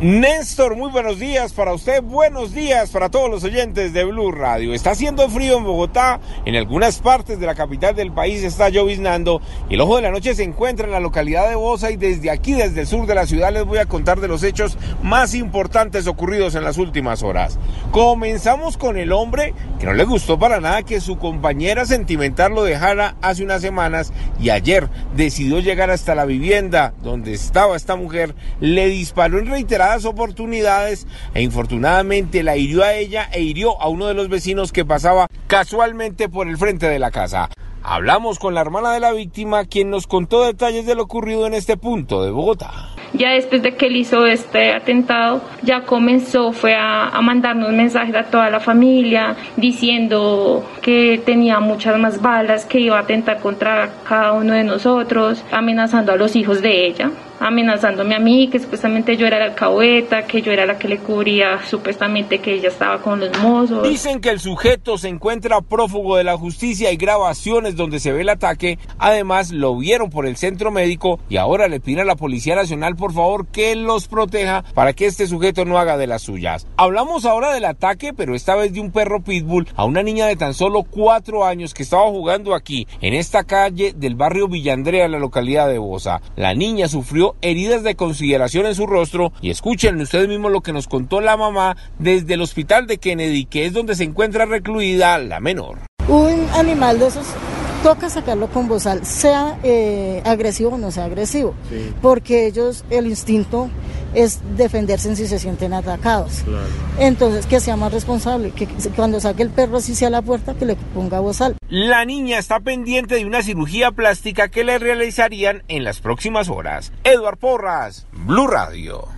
Néstor, muy buenos días para usted, buenos días para todos los oyentes de Blue Radio. Está haciendo frío en Bogotá, en algunas partes de la capital del país está lloviznando el ojo de la noche se encuentra en la localidad de Bosa y desde aquí, desde el sur de la ciudad, les voy a contar de los hechos más importantes ocurridos en las últimas horas. Comenzamos con el hombre que no le gustó para nada que su compañera sentimental lo dejara hace unas semanas y ayer decidió llegar hasta la vivienda donde estaba esta mujer, le disparó en oportunidades e infortunadamente la hirió a ella e hirió a uno de los vecinos que pasaba casualmente por el frente de la casa. Hablamos con la hermana de la víctima, quien nos contó detalles de lo ocurrido en este punto de Bogotá. Ya después de que él hizo este atentado, ya comenzó, fue a, a, mandarnos mensajes a toda la familia diciendo que tenía muchas más balas, que iba a atentar contra cada uno de nosotros, amenazando a los hijos de ella amenazándome a mí, que supuestamente yo era la alcahueta, que yo era la que le cubría supuestamente que ella estaba con los mozos. Dicen que el sujeto se encuentra prófugo de la justicia y grabaciones donde se ve el ataque. Además, lo vieron por el centro médico y ahora le piden a la Policía Nacional por favor que los proteja para que este sujeto no haga de las suyas. Hablamos ahora del ataque, pero esta vez de un perro pitbull a una niña de tan solo cuatro años que estaba jugando aquí, en esta calle del barrio Villandrea, en la localidad de Bosa. La niña sufrió heridas de consideración en su rostro y escuchen ustedes mismos lo que nos contó la mamá desde el hospital de Kennedy, que es donde se encuentra recluida la menor. Un animal de esos toca sacarlo con bozal, sea eh, agresivo o no sea agresivo, sí. porque ellos, el instinto es defenderse si se sienten atacados. Claro. Entonces, que sea más responsable, que cuando saque el perro así sea la puerta, que le ponga bozal. La niña está pendiente de una cirugía plástica que le realizarían en las próximas horas. Eduard Porras, Blue Radio.